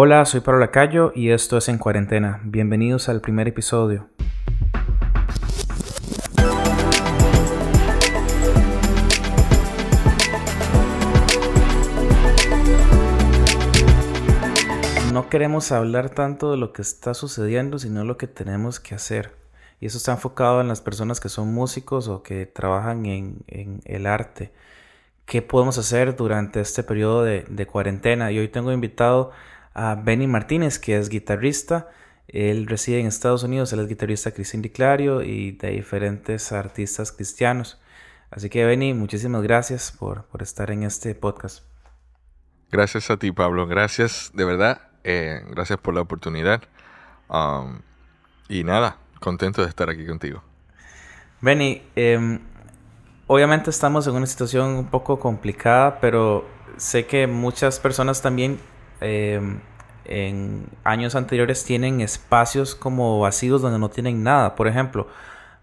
Hola, soy Pablo Lacayo y esto es En Cuarentena. Bienvenidos al primer episodio. No queremos hablar tanto de lo que está sucediendo, sino lo que tenemos que hacer. Y eso está enfocado en las personas que son músicos o que trabajan en, el arte. ¿Qué podemos hacer durante este periodo de, de cuarentena? Y hoy tengo invitado a Benny Martínez, que es guitarrista. Él reside en Estados Unidos, él es guitarrista Cristín Di Clario y de diferentes artistas cristianos. Así que Benny, muchísimas gracias por, estar en este podcast. Gracias a ti, Pablo. Gracias, de verdad. Eh, gracias por la oportunidad. Um, y nada, contento de estar aquí contigo. Benny, em, obviamente estamos en una situación un poco complicada, pero sé que muchas personas también Em, en años anteriores tienen espacios como vacíos donde no tienen nada. Por ejemplo,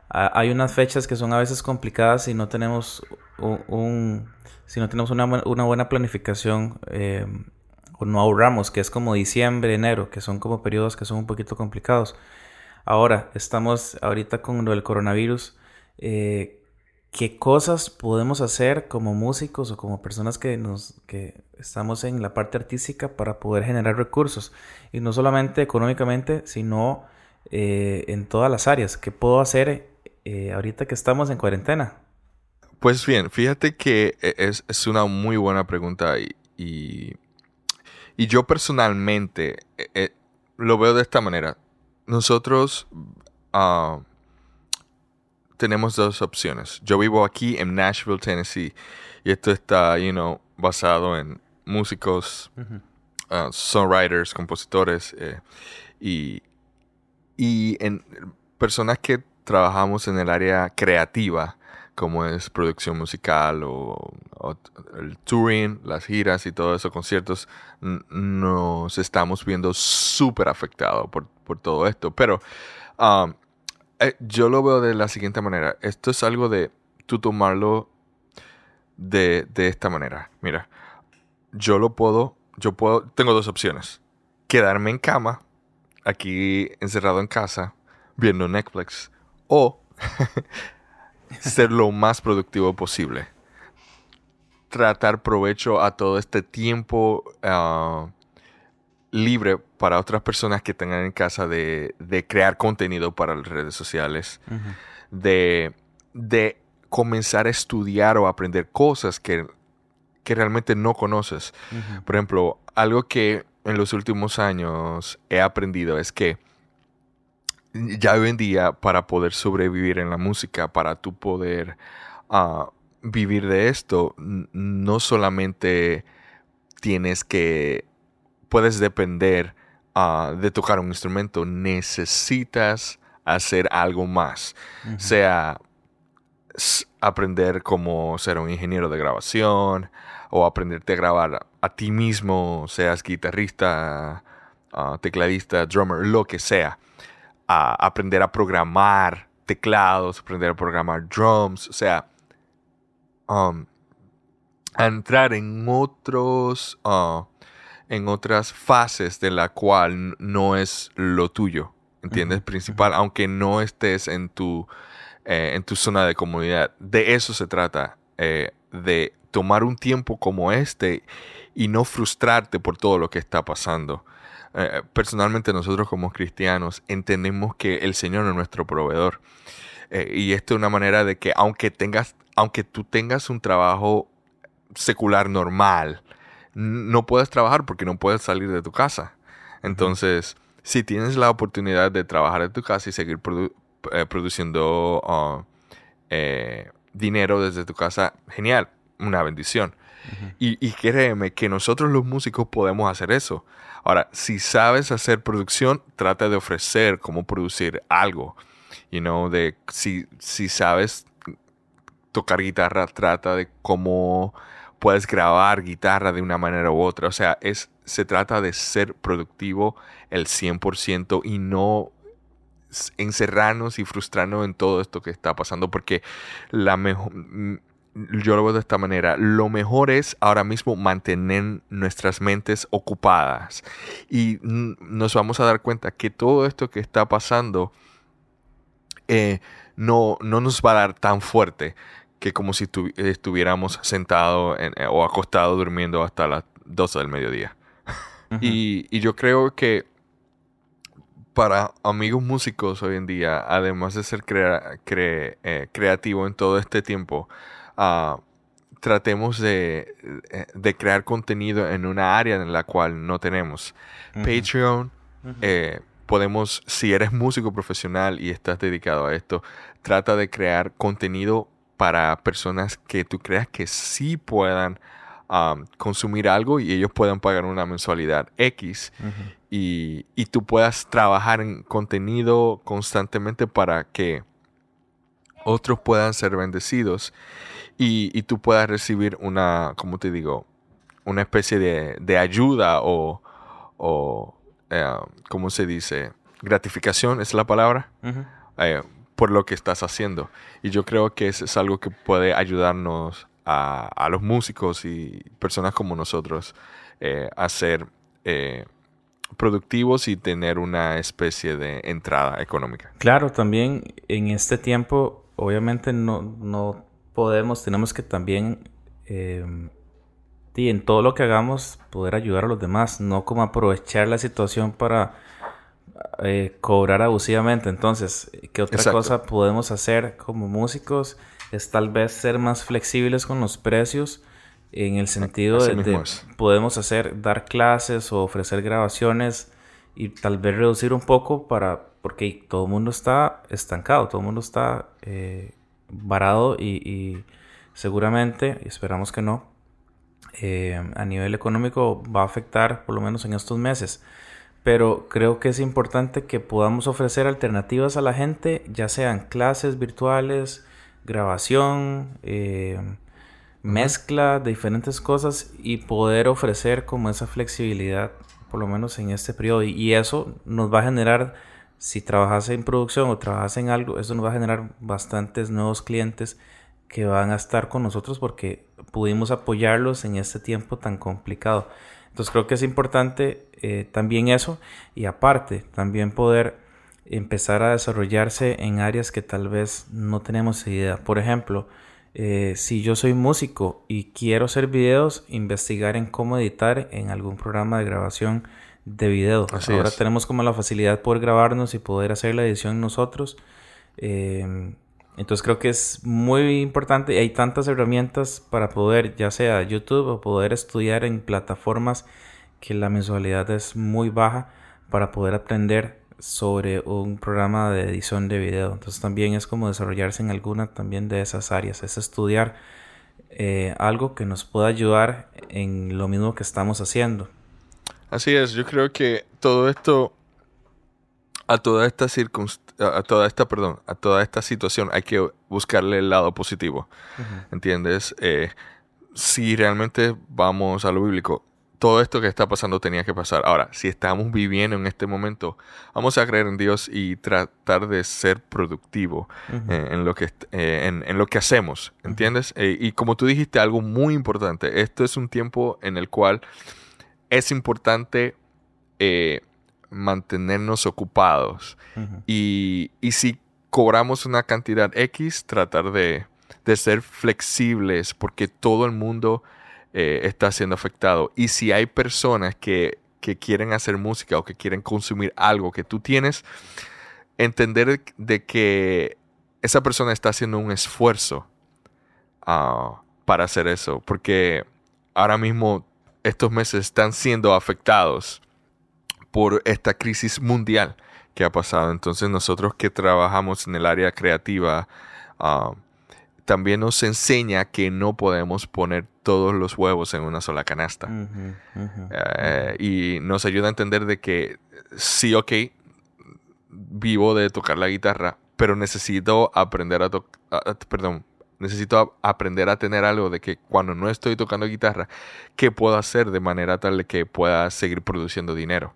hay unas fechas que son a veces complicadas si no tenemos un, si no tenemos una, buena planificación em, o no ahorramos, que es como diciembre, enero, que son como periodos que son un poquito complicados. Ahora, estamos ahorita con lo del coronavirus. Eh, qué cosas podemos hacer como músicos o como personas que nos que estamos en la parte artística para poder generar recursos. Y no solamente económicamente sino eh, en todas las áreas. Qué puedo hacer eh, ahorita que estamos en cuarentena pues bien fíjate que e, es, una muy buena pregunta y, y, yo personalmente eh, lo veo de esta manera. Nosotros uh, tenemos dos opciones. Yo vivo aquí en Nashville, Tennessee, y esto está, you know, basado en músicos, uh, songwriters, compositores eh, y, y en personas que trabajamos en el área creativa, como es producción musical o, el touring, las giras y todo eso, conciertos, nos estamos viendo súper afectados por, por, todo esto. Pero um, eh, yo lo veo de la siguiente manera. Esto es algo de tú tomarlo de, esta manera. Mira, yo lo puedo, yo puedo, tengo dos opciones. Quedarme en cama, aquí encerrado en casa, viendo Netflix, o ser lo más productivo posible. Tratar provecho a todo este tiempo ah, libre para otras personas que tengan en casa de, crear contenido para las redes sociales, de, comenzar a estudiar o aprender cosas que, realmente no conoces. Por ejemplo, algo que en los últimos años he aprendido es que ya hoy en día para poder sobrevivir en la música, para tú poder ah, vivir de esto, no solamente tienes que puedes depender ah, de tocar un instrumento, necesitas hacer algo más, sea aprender cómo ser un ingeniero de grabación o aprenderte a grabar a ti mismo, seas guitarrista, ah, tecladista, drummer, lo que sea. aprender a programar teclados, aprender a programar drums, o sea, um, a entrar en otros ah, en otras fases de la cual no es lo tuyo, ¿entiendes? Principal, aunque no estés en tu, eh, en tu zona de comunidad. De eso se trata, eh, de tomar un tiempo como este y no frustrarte por todo lo que está pasando. Eh, personalmente nosotros como cristianos entendemos que el Señor es nuestro proveedor. y esto es una manera de que aunque tengas, aunque tú tengas un trabajo secular normal, no puedes trabajar porque no puedes salir de tu casa. Entonces, si tienes la oportunidad de trabajar en tu casa y seguir eh, produciendo uh, eh, dinero desde tu casa, genial, una bendición. y, créeme que nosotros los músicos podemos hacer eso. Ahora, si sabes hacer producción, trata de ofrecer cómo producir algo. You know, de si, si sabes tocar guitarra, trata de cómo puedes grabar guitarra de una manera u otra. O sea, es, se trata de ser productivo el 100% y no encerrarnos y frustrarnos en todo esto que está pasando porque la mejor yo lo veo de esta manera. Lo mejor es ahora mismo mantener nuestras mentes ocupadas. Y nos vamos a dar cuenta que todo esto que está pasando eh, no, no nos va a dar tan fuerte que como si estuviéramos sentados eh, o acostados durmiendo hasta las 12 del mediodía. y, yo creo que para amigos músicos hoy en día, además de ser eh, creativo en todo este tiempo, ah, tratemos de, eh, de, crear contenido en una área en la cual no tenemos. Patreon, podemos, si eres músico profesional y estás dedicado a esto, trata de crear contenido para personas que tú creas que sí puedan consumir algo y ellos puedan pagar una mensualidad X y, tú puedas trabajar en contenido constantemente para que otros puedan ser bendecidos y, tú puedas recibir una, como te digo, una especie de, ayuda o, o eh, ¿cómo se dice? Gratificación es la palabra por lo que estás haciendo. Y yo creo que eso es algo que puede ayudarnos a, los músicos y personas como nosotros eh, a ser eh, productivos y tener una especie de entrada económica. Claro, también en este tiempo, obviamente no, no podemos, tenemos que también... Y en todo lo que hagamos poder ayudar a los demás, no como aprovechar la situación para eh, cobrar abusivamente. Entonces, ¿qué otra cosa podemos hacer como músicos? Es tal vez ser más flexibles con los precios en el sentido de, podemos hacer, dar clases o ofrecer grabaciones y tal vez reducir un poco para, porque todo el mundo está estancado, todo el mundo está eh, varado y, seguramente, y esperamos que no, eh, a nivel económico va a afectar por lo menos en estos meses pero creo que es importante que podamos ofrecer alternativas a la gente, ya sean clases virtuales, grabación, eh, mezcla de diferentes cosas y poder ofrecer como esa flexibilidad, por lo menos en este periodo. Y eso nos va a generar, si trabajas en producción o trabajas en algo, eso nos va a generar bastantes nuevos clientes que van a estar con nosotros porque pudimos apoyarlos en este tiempo tan complicado. Entonces creo que es importante eh, también eso y aparte también poder empezar a desarrollarse en áreas que tal vez no tenemos idea. Por ejemplo, eh, si yo soy músico y quiero hacer videos, investigar en cómo editar en algún programa de grabación de video. Ahora tenemos como la facilidad de poder grabarnos y poder hacer la edición nosotros. Eh, entonces creo que es muy importante. Hay tantas herramientas para poder, ya sea YouTube o poder estudiar en plataformas que la mensualidad es muy baja para poder aprender sobre un programa de edición de video. Entonces también es como desarrollarse en alguna también de esas áreas. Es estudiar eh, algo que nos pueda ayudar en lo mismo que estamos haciendo. Así es, yo creo que todo esto a toda esta a toda esta, perdón, a toda esta situación hay que buscarle el lado positivo. ¿Entiendes? Eh, si realmente vamos a lo bíblico, todo esto que está pasando tenía que pasar. Ahora, si estamos viviendo en este momento, vamos a creer en Dios y tratar de ser productivo eh, en, lo que, eh, en, lo que hacemos, ¿entiendes? y como tú dijiste, algo muy importante, esto es un tiempo en el cual es importante mantenernos ocupados. y, si cobramos una cantidad X, tratar de, ser flexibles porque todo el mundo eh, está siendo afectado. Y si hay personas que, quieren hacer música o que quieren consumir algo que tú tienes, entender de que esa persona está haciendo un esfuerzo ah, para hacer eso. Porque ahora mismo estos meses están siendo afectados por esta crisis mundial que ha pasado. Entonces nosotros que trabajamos en el área creativa, ah, también nos enseña que no podemos poner todos los huevos en una sola canasta. Eh, y nos ayuda a entender de que sí, ok, vivo de tocar la guitarra, pero necesito aprender a tocar, perdón, necesito aprender a tener algo de que cuando no estoy tocando guitarra, ¿qué puedo hacer de manera tal de que pueda seguir produciendo dinero?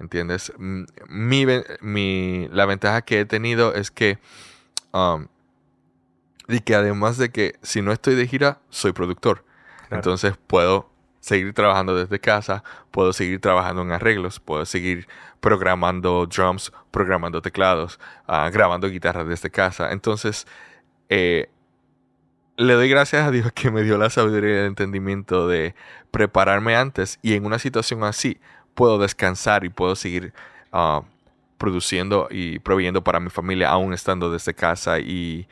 ¿Entiendes? Mi, mi, la ventaja que he tenido es que um, Y que además de que si no estoy de gira, soy productor. Entonces puedo seguir trabajando desde casa, puedo seguir trabajando en arreglos, puedo seguir programando drums, programando teclados, ah, grabando guitarras desde casa. Entonces, eh, le doy gracias a Dios que me dio la sabiduría y el entendimiento de prepararme antes y en una situación así puedo descansar y puedo seguir ah, produciendo y proveyendo para mi familia aún estando desde casa y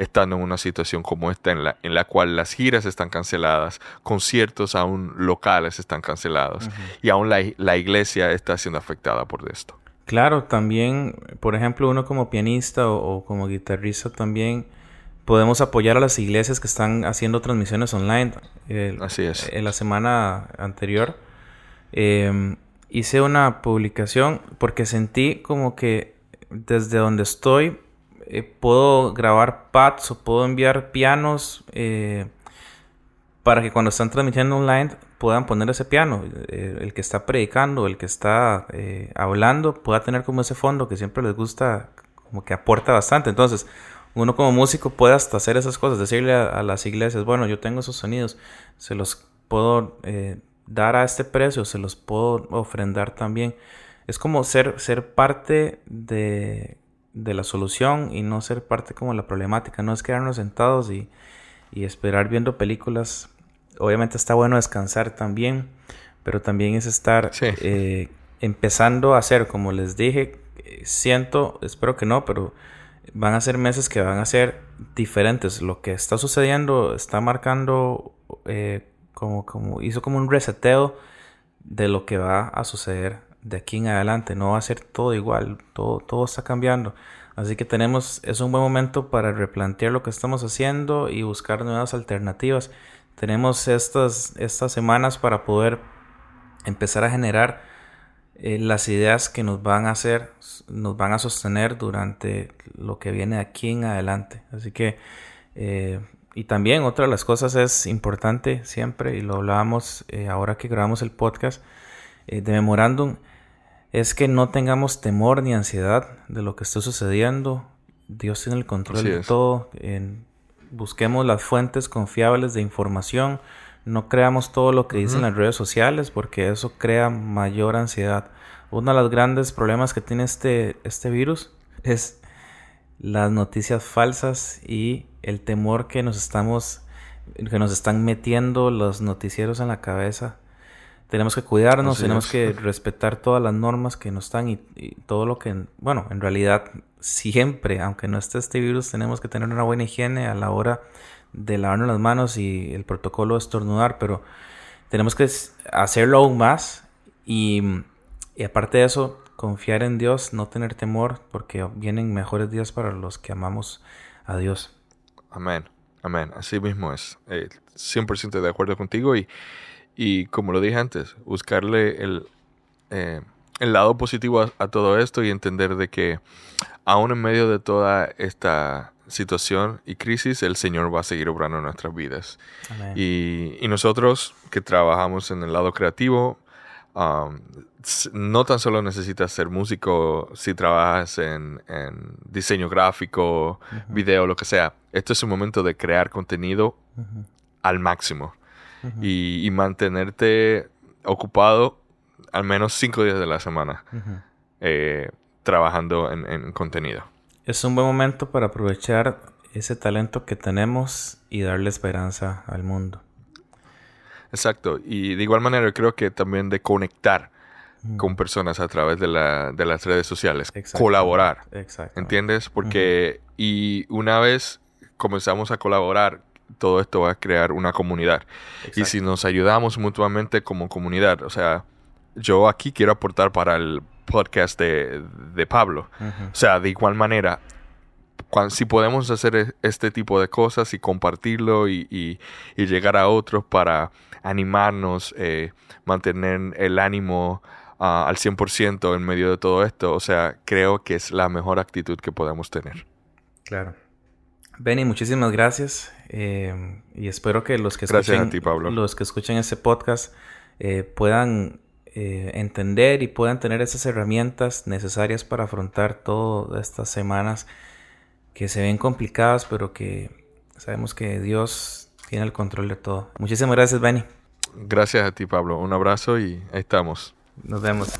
estando en una situación como esta en la, en la cual las giras están canceladas, conciertos aún locales están cancelados y aún la, iglesia está siendo afectada por esto. Claro, también, por ejemplo, uno como pianista o, como guitarrista también podemos apoyar a las iglesias que están haciendo transmisiones online. Así es. En la semana anterior em, hice una publicación porque sentí como que desde donde estoy eh, puedo grabar pads o puedo enviar pianos eh, para que cuando están transmitiendo online puedan poner ese piano. Eh, el que está predicando, el que está hablando, pueda tener como ese fondo que siempre les gusta, como que aporta bastante. Entonces, uno como músico puede hasta hacer esas cosas, decirle a, las iglesias, bueno, yo tengo esos sonidos, se los puedo dar a este precio, se los puedo ofrendar también. Es como ser, ser parte de de la solución y no ser parte como la problemática, no es quedarnos sentados y, esperar viendo películas. Obviamente está bueno descansar también, pero también es estar eh, empezando a hacer, como les dije, siento, espero que no, pero van a ser meses que van a ser diferentes. Lo que está sucediendo está marcando eh, como, como, hizo como un reseteo de lo que va a suceder de aquí en adelante. No va a ser todo igual, todo, todo está cambiando. Así que tenemos, es un buen momento para replantear lo que estamos haciendo y buscar nuevas alternativas. Tenemos estas, estas semanas para poder empezar a generar eh, las ideas que nos van a hacer, nos van a sostener durante lo que viene aquí en adelante. Así que, eh, y también otra de las cosas es importante siempre, y lo hablábamos eh, ahora que grabamos el podcast de Memorándum, es que no tengamos temor ni ansiedad de lo que está sucediendo. Dios tiene el control de todo. busquemos las fuentes confiables de información. No creamos todo lo que dicen las redes sociales porque eso crea mayor ansiedad. Uno de los grandes problemas que tiene este, este virus es las noticias falsas y el temor que nos estamos que nos están metiendo los noticieros en la cabeza. Tenemos que cuidarnos, tenemos que respetar todas las normas que nos están y, todo lo que, bueno, en realidad siempre, aunque no esté este virus, tenemos que tener una buena higiene a la hora de lavarnos las manos y el protocolo de estornudar, pero tenemos que hacerlo aún más y, y aparte de eso, confiar en Dios, no tener temor, porque vienen mejores días para los que amamos a Dios. Amén, amén, así mismo es. Eh, 100% de acuerdo contigo y y como lo dije antes, buscarle el, eh, el lado positivo a, todo esto y entender de que aún en medio de toda esta situación y crisis, el Señor va a seguir obrando en nuestras vidas. Y, y, nosotros que trabajamos en el lado creativo, um, no tan solo necesitas ser músico si trabajas en, en diseño gráfico, video, lo que sea. Esto es un momento de crear contenido al máximo y, mantenerte ocupado al menos cinco días de la semana eh, trabajando en, contenido. Es un buen momento para aprovechar ese talento que tenemos y darle esperanza al mundo. Exacto. Y de igual manera creo que también de conectar con personas a través de, la, de las redes sociales. Colaborar. ¿Entiendes? Porque y una vez comenzamos a colaborar todo esto va a crear una comunidad. Y si nos ayudamos mutuamente como comunidad, o sea, yo aquí quiero aportar para el podcast de, Pablo. O sea, de igual manera, si podemos hacer e, este tipo de cosas y compartirlo y, llegar a otros para animarnos, eh, mantener el ánimo ah, al 100% en medio de todo esto, o sea, creo que es la mejor actitud que podemos tener. Claro. Benny, muchísimas gracias. Eh, y espero que los que escuchen, Los que escuchen este podcast eh, puedan eh, entender y puedan tener esas herramientas necesarias para afrontar todas estas semanas que se ven complicadas, pero que Sabemos que Dios tiene el control de todo. Muchísimas gracias, Benny. Gracias a ti, Pablo. Un abrazo y ahí estamos. Nos vemos.